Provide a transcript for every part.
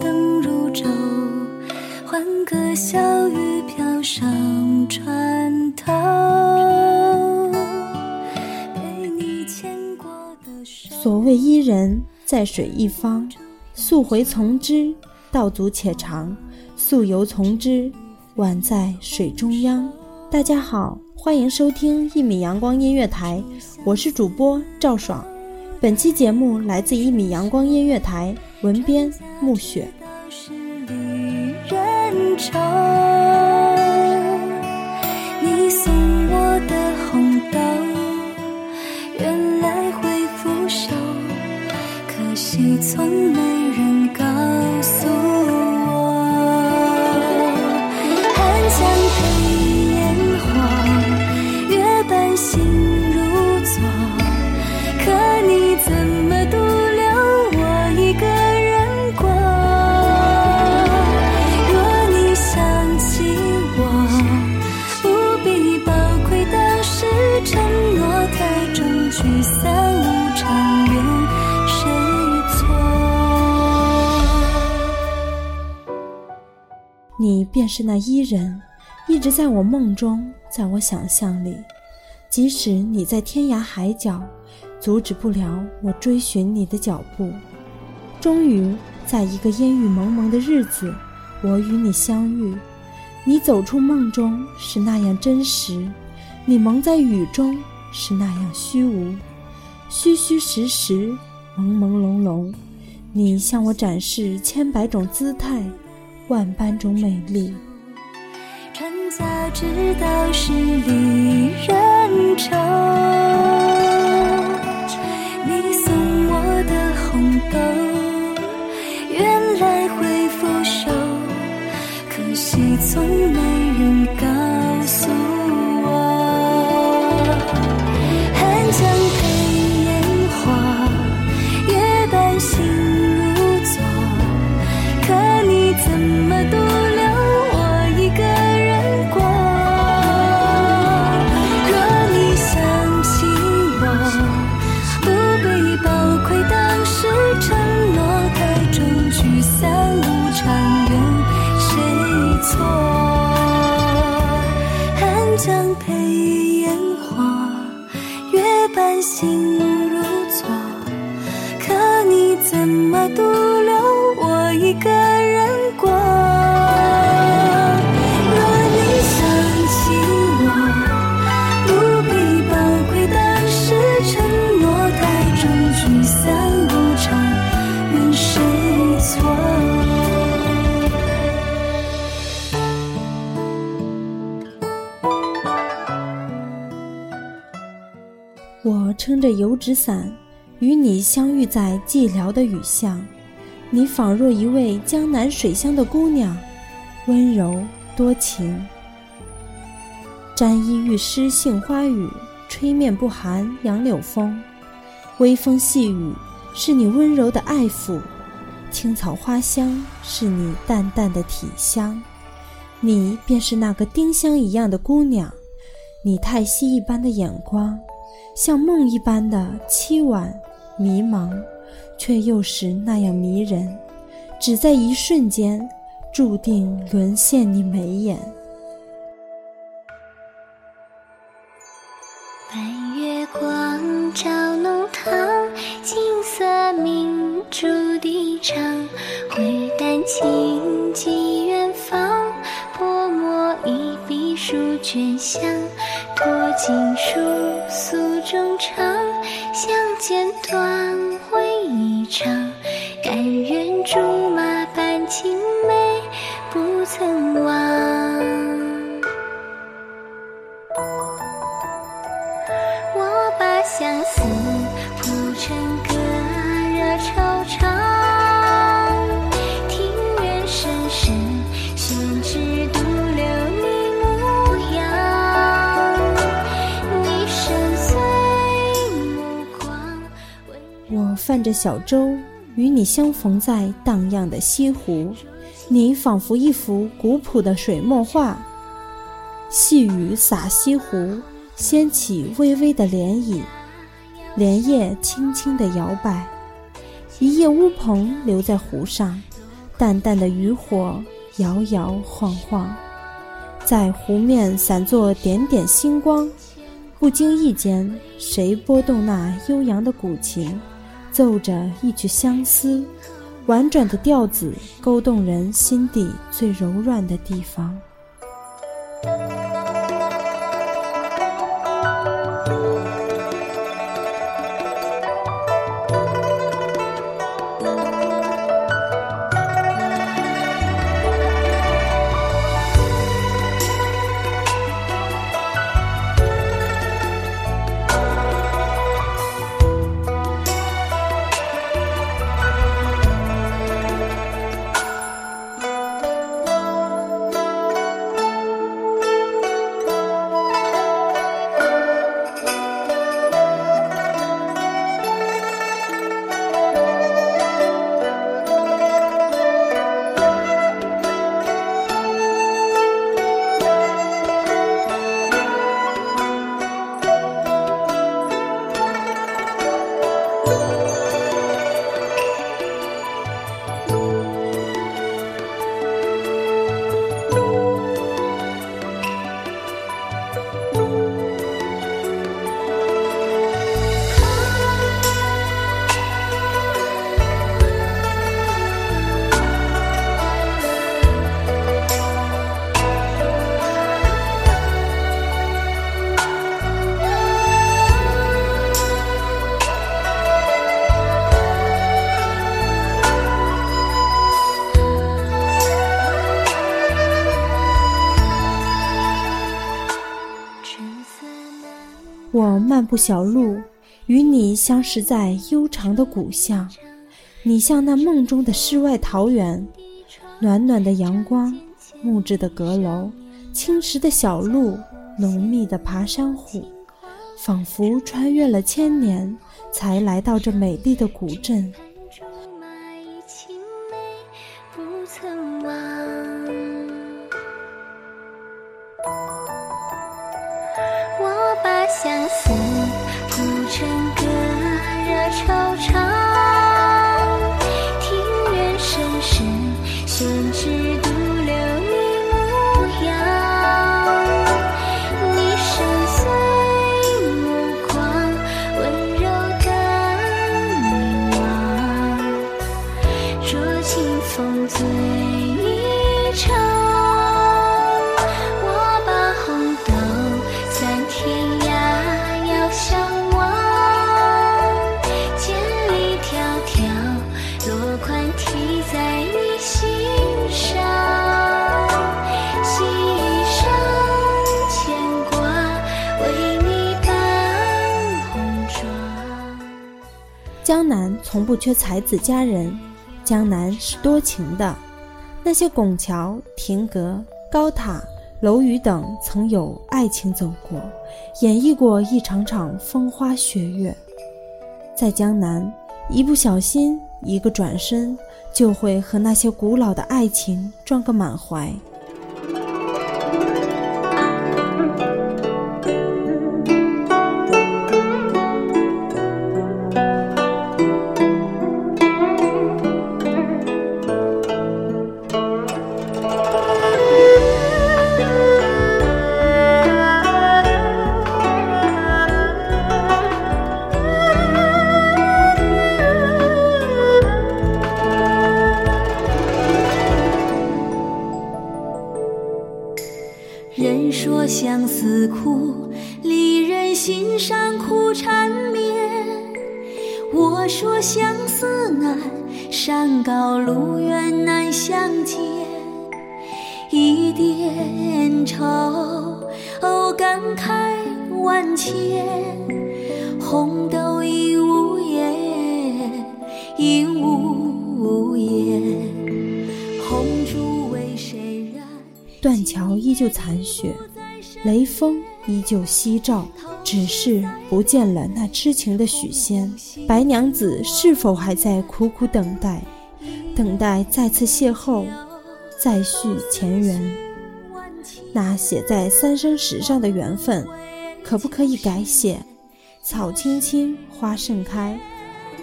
灯如昼，欢歌笑语飘上船头。被你牵过的手。所谓伊人，在水一方，溯回从之，道阻且长；溯游从之，宛在水中央。大家好，欢迎收听一米阳光音乐台，我是主播赵爽。本期节目来自一米阳光音乐台，文编暮雪。人愁。便是那伊人，一直在我梦中，在我想象里。即使你在天涯海角，阻止不了我追寻你的脚步。终于，在一个烟雨蒙蒙的日子，我与你相遇。你走出梦中是那样真实，你蒙在雨中是那样虚无，虚虚实实，朦朦胧胧。你向我展示千百种姿态，万般种美丽。春早知道是离人愁，着油纸伞，与你相遇在寂寥的雨巷。你仿若一位江南水乡的姑娘，温柔多情。沾衣欲湿杏花雨，吹面不寒杨柳风。微风细雨是你温柔的爱抚，青草花香是你淡淡的体香。你便是那个丁香一样的姑娘，你太息一般的眼光。像梦一般的凄婉、迷茫，却又是那样迷人，只在一瞬间，注定沦陷你眉眼。白月光照弄堂，金色明珠低唱，回丹青寄远方，泼墨一笔书卷香。托锦书诉衷肠，相见短会一场。甘愿竹马伴青梅，不曾忘。温我泛着小舟，与你相逢在荡漾的西湖，你仿佛一幅古朴的水墨画。细雨洒西湖，掀起微微的涟漪，莲叶轻轻地摇摆。一叶乌篷留在湖上，淡淡的渔火摇摇晃晃，在湖面散作点点星光。不经意间，谁拨动那悠扬的古琴，奏着一曲相思，婉转的调子勾动人心底最柔软的地方。漫步小路，与你相识在悠长的古巷。你像那梦中的世外桃源，暖暖的阳光，木质的阁楼，青石的小路，浓密的爬山虎，仿佛穿越了千年，才来到这美丽的古镇。江南从不缺才子佳人，江南是多情的。那些拱桥、亭阁、高塔、楼宇等，曾有爱情走过，演绎过一场场风花雪月。在江南，一不小心，一个转身，就会和那些古老的爱情撞个满怀。人说相思苦，离人心上苦缠绵。我说相思难，山高路远难相见。一点愁，哦感慨万千。红豆已无言，断桥依旧残雪，雷锋依旧夕照，只是不见了那痴情的许仙。白娘子是否还在苦苦等待，等待再次邂逅，再续前缘？那写在三生石上的缘分，可不可以改写？草青青，花盛开，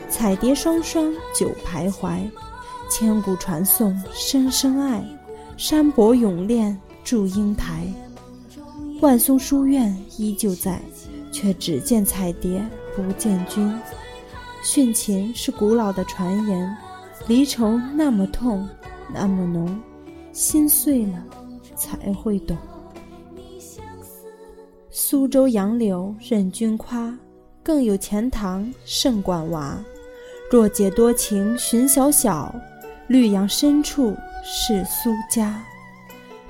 彩蝶双双久徘徊，千古传颂声声爱。山伯永恋祝英台，万松书院依旧在，却只见彩蝶不见君。殉情是古老的传言，离愁那么痛，那么浓，心碎了才会懂。苏州杨柳任君夸，更有钱塘胜管娃。若解多情寻小小，绿杨深处是苏家。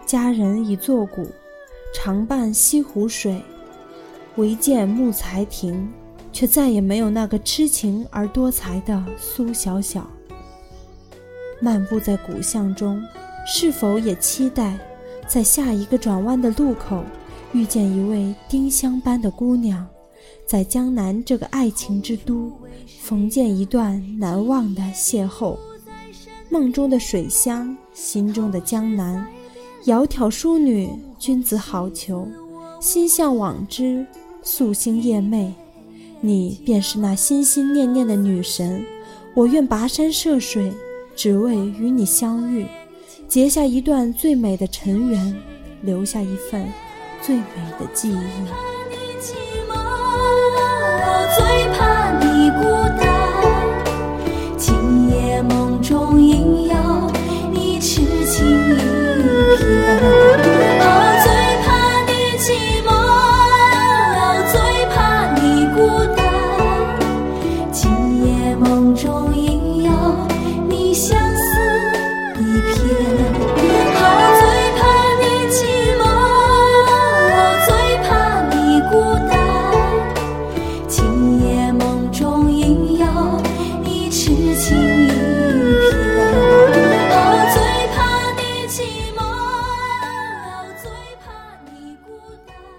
佳人已作古，常伴西湖水。唯见木材亭，却再也没有那个痴情而多才的苏小小。漫步在古巷中，是否也期待，在下一个转弯的路口？遇见一位丁香般的姑娘，在江南这个爱情之都，逢见一段难忘的邂逅。梦中的水乡，心中的江南，窈窕淑女，君子好逑。心向往之，夙兴夜寐。你便是那心心念念的女神，我愿跋山涉水，只为与你相遇，结下一段最美的尘缘，留下一份。最美的记忆。